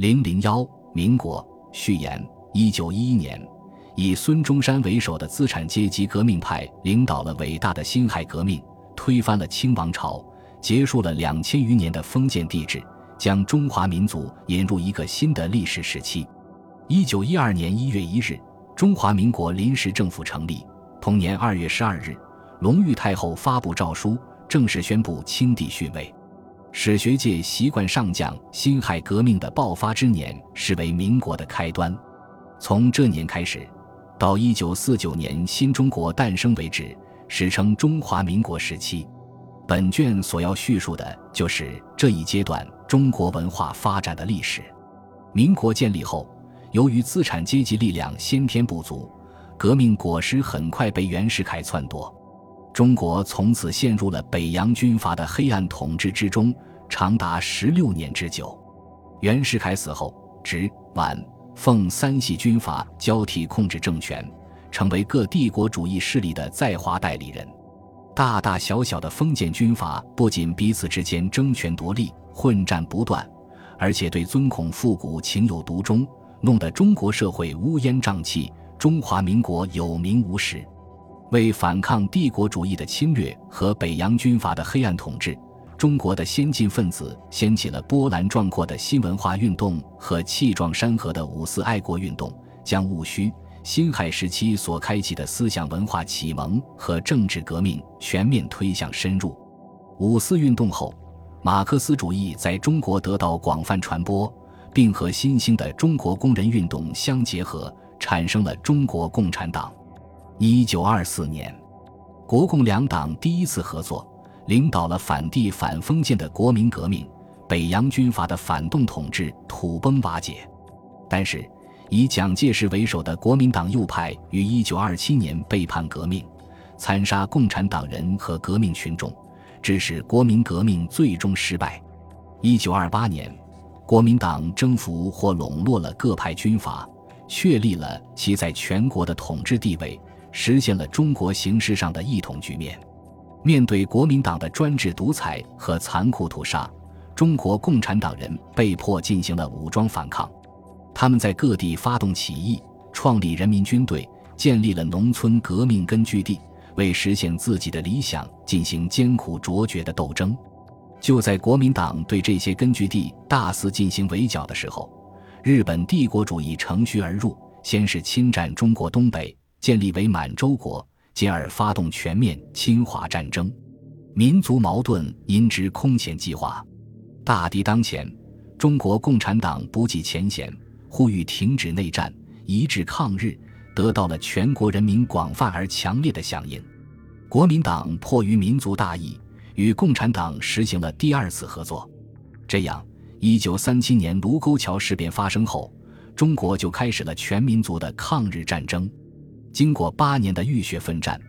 零零幺，民国序言。一九一一年，以孙中山为首的资产阶级革命派领导了伟大的辛亥革命，推翻了清王朝，结束了两千余年的封建帝制，将中华民族引入一个新的历史时期。一九一二年一月一日，中华民国临时政府成立。同年二月十二日，隆裕太后发布诏书，正式宣布清帝逊位。史学界习惯上将辛亥革命的爆发之年视为民国的开端。从这年开始，到一九四九年新中国诞生为止，史称中华民国时期。本卷所要叙述的就是这一阶段中国文化发展的历史。民国建立后，由于资产阶级力量先天不足。革命果实很快被袁世凯篡夺，中国从此陷入了北洋军阀的黑暗统治之中，长达十六年之久。袁世凯死后，直、皖、奉三系军阀交替控制政权，成为各帝国主义势力的在华代理人。大大小小的封建军阀不仅彼此之间争权夺利、混战不断，而且对尊孔复古情有独钟，弄得中国社会乌烟瘴气。中华民国有名无实，为反抗帝国主义的侵略和北洋军阀的黑暗统治，中国的先进分子掀起了波澜壮阔的新文化运动和气壮山河的五四爱国运动，将戊戌、辛亥时期所开启的思想文化启蒙和政治革命全面推向深入。五四运动后，马克思主义在中国得到广泛传播，并和新兴的中国工人运动相结合。产生了中国共产党。一九二四年，国共两党第一次合作，领导了反帝反封建的国民革命，北洋军阀的反动统治土崩瓦解。但是，以蒋介石为首的国民党右派于一九二七年背叛革命，残杀共产党人和革命群众，致使国民革命最终失败。一九二八年，国民党征服或笼络了各派军阀。确立了其在全国的统治地位，实现了中国形势上的一统局面。面对国民党的专制独裁和残酷屠杀，中国共产党人被迫进行了武装反抗。他们在各地发动起义，创立人民军队，建立了农村革命根据地，为实现自己的理想进行艰苦卓绝的斗争。就在国民党对这些根据地大肆进行围剿的时候，日本帝国主义乘虚而入，先是侵占中国东北，建立为满洲国，进而发动全面侵华战争，民族矛盾因之空前激化。大敌当前，中国共产党不计前嫌，呼吁停止内战，一致抗日，得到了全国人民广泛而强烈的响应。国民党迫于民族大义，与共产党实行了第二次合作，这样。一九三七年卢沟桥事变发生后，中国就开始了全民族的抗日战争。经过八年的浴血奋战，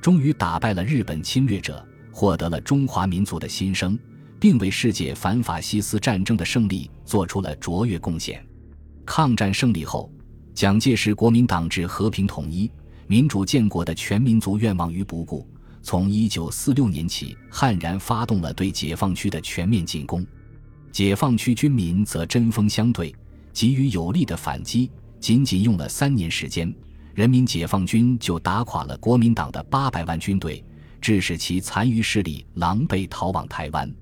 终于打败了日本侵略者，获得了中华民族的新生，并为世界反法西斯战争的胜利做出了卓越贡献。抗战胜利后，蒋介石国民党置和平统一、民主建国的全民族愿望于不顾，从一九四六年起悍然发动了对解放区的全面进攻。解放区军民则针锋相对，给予有力的反击。仅仅用了三年时间，人民解放军就打垮了国民党的八百万军队，致使其残余势力狼狈逃往台湾。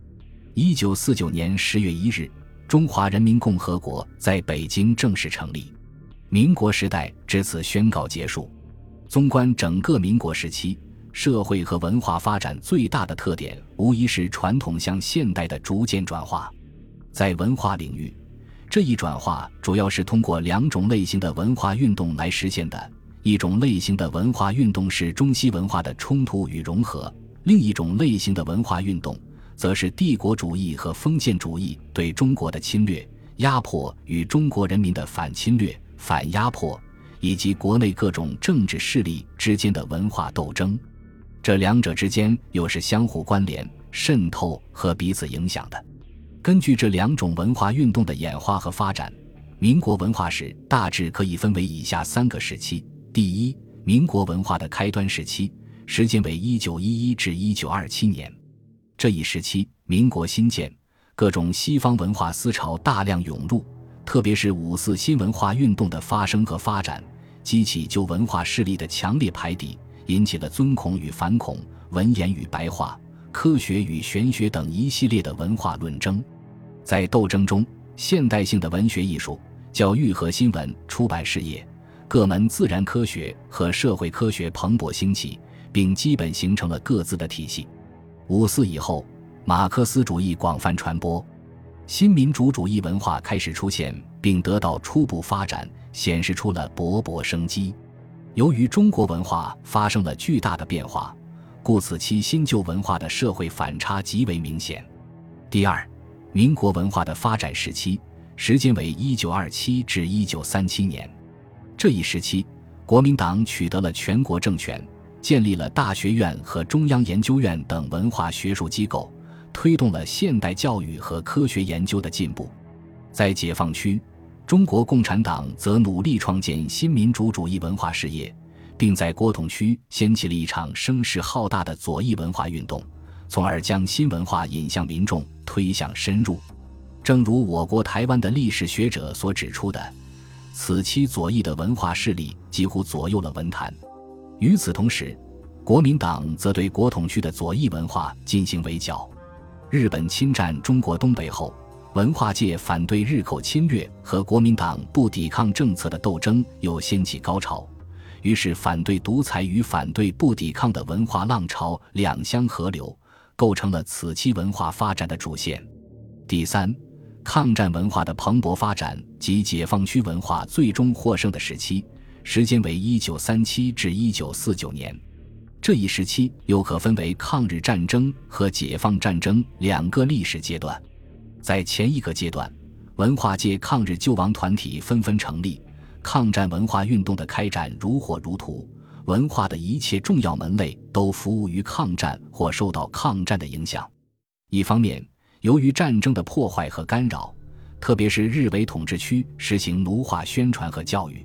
一九四九年十月一日，中华人民共和国在北京正式成立，民国时代至此宣告结束。纵观整个民国时期，社会和文化发展最大的特点，无疑是传统向现代的逐渐转化。在文化领域，这一转化主要是通过两种类型的文化运动来实现的。一种类型的文化运动是中西文化的冲突与融合，另一种类型的文化运动则是帝国主义和封建主义对中国的侵略、压迫与中国人民的反侵略、反压迫，以及国内各种政治势力之间的文化斗争。这两者之间又是相互关联、渗透和彼此影响的。根据这两种文化运动的演化和发展，民国文化史大致可以分为以下三个时期：第一，民国文化的开端时期，时间为一九一一至一九二七年。这一时期，民国新建，各种西方文化思潮大量涌入，特别是五四新文化运动的发生和发展，激起旧文化势力的强烈排敌，引起了尊孔与反孔、文言与白话、科学与玄学等一系列的文化论争。在斗争中，现代性的文学艺术、教育和新闻出版事业、各门自然科学和社会科学蓬勃兴起，并基本形成了各自的体系。五四以后，马克思主义广泛传播。新民主主义文化开始出现，并得到初步发展，显示出了勃勃生机。由于中国文化发生了巨大的变化，故此期新旧文化的社会反差极为明显。第二，民国文化的发展时期，时间为一九二七至一九三七年。这一时期，国民党取得了全国政权，建立了大学院和中央研究院等文化学术机构。推动了现代教育和科学研究的进步，在解放区，中国共产党则努力创建新民主主义文化事业，并在国统区掀起了一场声势浩大的左翼文化运动，从而将新文化引向民众，推向深入。正如我国台湾的历史学者所指出的，此期左翼的文化势力几乎左右了文坛。与此同时，国民党则对国统区的左翼文化进行围剿。日本侵占中国东北后，文化界反对日寇侵略和国民党不抵抗政策的斗争又掀起高潮，于是反对独裁与反对不抵抗的文化浪潮两相合流，构成了此期文化发展的主线。第三，抗战文化的蓬勃发展及解放区文化最终获胜的时期，时间为一九三七至一九四九年。这一时期又可分为抗日战争和解放战争两个历史阶段。在前一个阶段，文化界抗日救亡团体纷纷成立，抗战文化运动的开展如火如荼，文化的一切重要门类都服务于抗战或受到抗战的影响。一方面，由于战争的破坏和干扰，特别是日伪统治区实行奴化宣传和教育，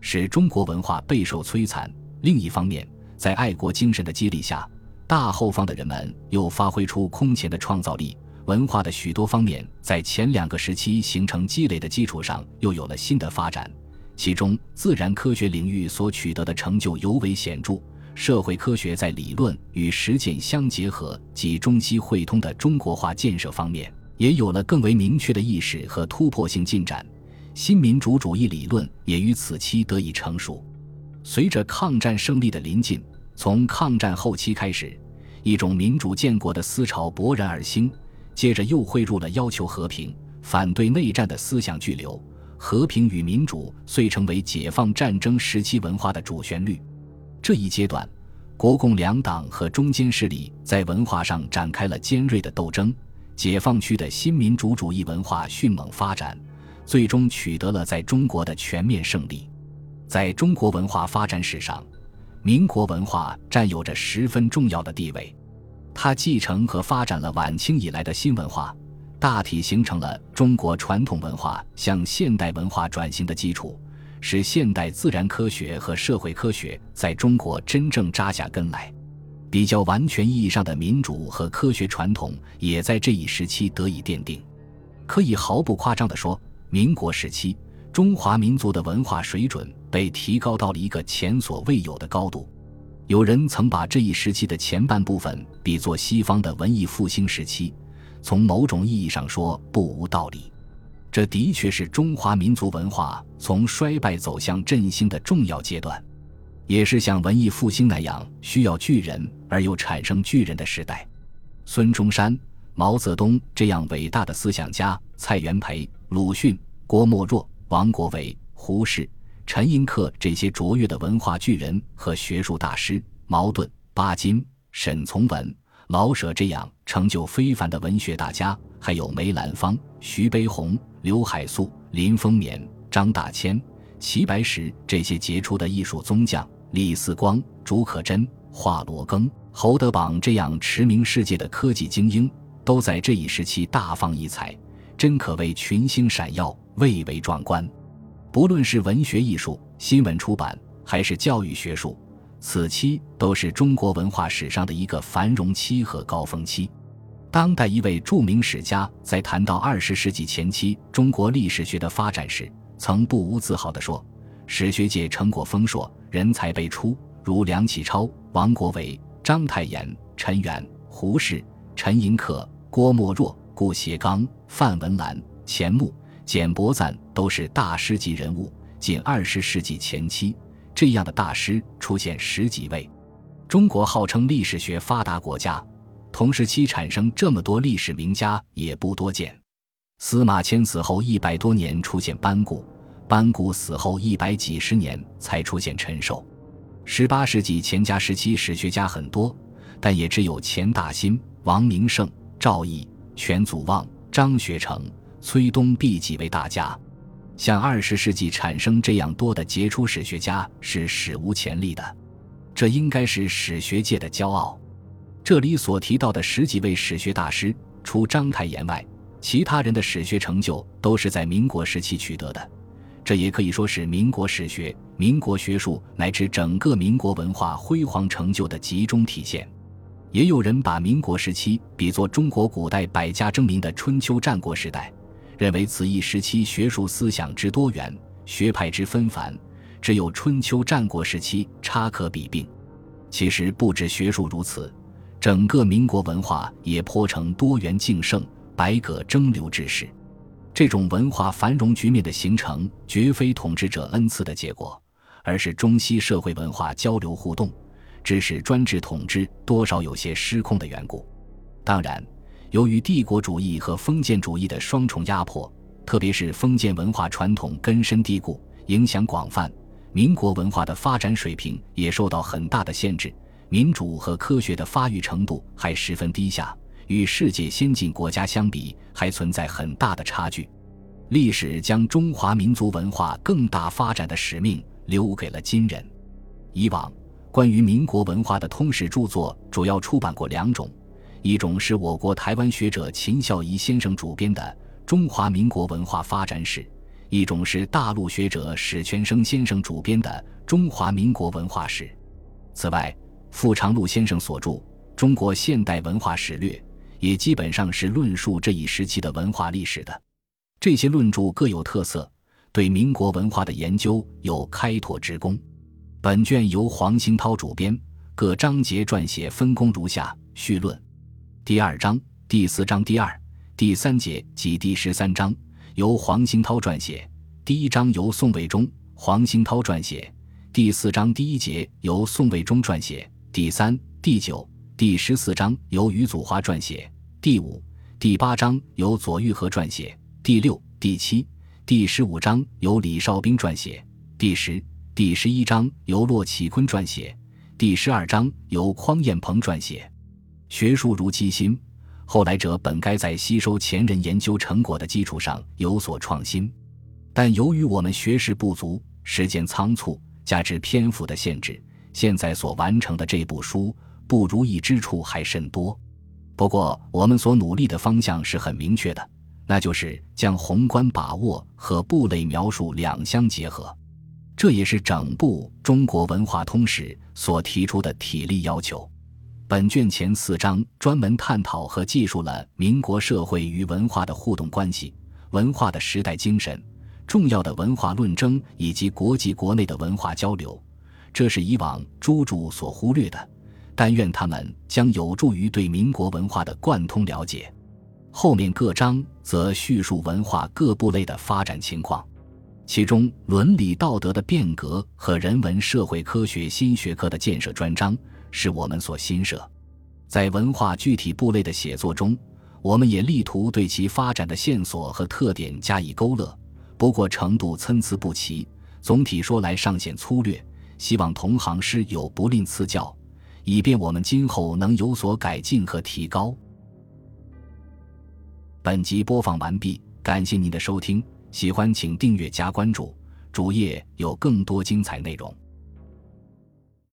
使中国文化备受摧残；另一方面，在爱国精神的激励下，大后方的人们又发挥出空前的创造力。文化的许多方面在前两个时期形成积累的基础上，又有了新的发展。其中，自然科学领域所取得的成就尤为显著；社会科学在理论与实践相结合及中西汇通的中国化建设方面，也有了更为明确的意识和突破性进展。新民主主义理论也于此期得以成熟。随着抗战胜利的临近，从抗战后期开始，一种民主建国的思潮勃然而兴，接着又汇入了要求和平、反对内战的思想巨流。和平与民主遂成为解放战争时期文化的主旋律。这一阶段，国共两党和中间势力在文化上展开了尖锐的斗争。解放区的新民主主义文化迅猛发展，最终取得了在中国的全面胜利。在中国文化发展史上，民国文化占有着十分重要的地位。它继承和发展了晚清以来的新文化，大体形成了中国传统文化向现代文化转型的基础，使现代自然科学和社会科学在中国真正扎下根来。比较完全意义上的民主和科学传统也在这一时期得以奠定。可以毫不夸张地说，民国时期。中华民族的文化水准被提高到了一个前所未有的高度。有人曾把这一时期的前半部分比作西方的文艺复兴时期，从某种意义上说不无道理。这的确是中华民族文化从衰败走向振兴的重要阶段，也是像文艺复兴那样需要巨人而又产生巨人的时代。孙中山、毛泽东这样伟大的思想家，蔡元培、鲁迅、郭沫若。王国维、胡适、陈寅恪这些卓越的文化巨人和学术大师，茅盾、巴金、沈从文、老舍这样成就非凡的文学大家，还有梅兰芳、徐悲鸿、刘海粟、林风眠、张大千、齐白石这些杰出的艺术宗匠，李四光、竺可桢、华罗庚、侯德榜这样驰名世界的科技精英，都在这一时期大放异彩，真可谓群星闪耀。蔚为壮观，不论是文学艺术、新闻出版，还是教育学术，此期都是中国文化史上的一个繁荣期和高峰期。当代一位著名史家在谈到二十世纪前期中国历史学的发展时，曾不无自豪地说：“史学界成果丰硕，人才辈出，如梁启超、王国维、章太炎、陈元、胡适、陈寅恪、郭沫若、顾颉刚、范文澜、钱穆、简伯赞，都是大师级人物。仅二十世纪前期，这样的大师出现十几位。中国号称历史学发达国家，同时期产生这么多历史名家也不多见。司马迁死后一百多年出现班固，班固死后一百几十年才出现陈寿。十八世纪钱家时期史学家很多，但也只有钱大新、王明胜、赵翼、全祖望、张学成。崔东壁几位大家，像二十世纪产生这样多的杰出史学家是史无前例的，这应该是史学界的骄傲。这里所提到的十几位史学大师，除章太炎外，其他人的史学成就都是在民国时期取得的，这也可以说是民国史学、民国学术乃至整个民国文化辉煌成就的集中体现。也有人把民国时期比作中国古代百家争鸣的春秋战国时代。认为此一时期学术思想之多元，学派之纷繁，只有春秋战国时期差可比并。其实不止学术如此，整个民国文化也颇成多元竞盛、百舸争流之势。这种文化繁荣局面的形成，绝非统治者恩赐的结果，而是中西社会文化交流互动，致使专制统治多少有些失控的缘故。当然。由于帝国主义和封建主义的双重压迫，特别是封建文化传统根深蒂固、影响广泛，民国文化的发展水平也受到很大的限制，民主和科学的发育程度还十分低下，与世界先进国家相比还存在很大的差距。历史将中华民族文化更大发展的使命留给了今人。以往关于民国文化的通史著作主要出版过两种。一种是我国台湾学者秦孝仪先生主编的《中华民国文化发展史》，一种是大陆学者史全生先生主编的《中华民国文化史》。此外，傅长禄先生所著《中国现代文化史略》也基本上是论述这一时期的文化历史的。这些论著各有特色，对民国文化的研究有开拓之功。本卷由黄兴涛主编，各章节撰写分工如下：序论。第二章、第四章第二、第三节及第十三章由黄兴涛撰写。第一章由宋卫忠、黄兴涛撰写。第四章第一节由宋卫忠撰写。第三、第九、第十四章由余祖华撰写。第五、第八章由左玉和撰写。第六、第七、第十五章由李少斌撰写。第十、第十一章由骆启坤撰写。第十二章由匡彦鹏撰写。学术如机心，后来者本该在吸收前人研究成果的基础上有所创新，但由于我们学识不足、时间仓促，加之篇幅的限制，现在所完成的这部书不如意之处还甚多。不过，我们所努力的方向是很明确的，那就是将宏观把握和部类描述两相结合，这也是整部《中国文化通史》所提出的体力要求。本卷前四章专门探讨和记述了民国社会与文化的互动关系、文化的时代精神、重要的文化论争以及国际国内的文化交流。这是以往诸著所忽略的，但愿他们将有助于对民国文化的贯通了解。后面各章则叙述文化各部类的发展情况，其中伦理道德的变革和人文社会科学新学科的建设专章。是我们所新设，在文化具体部类的写作中，我们也力图对其发展的线索和特点加以勾勒，不过程度参差不齐，总体说来尚显粗略，希望同行师友不吝赐教，以便我们今后能有所改进和提高。本集播放完毕，感谢您的收听，喜欢请订阅加关注，主页有更多精彩内容。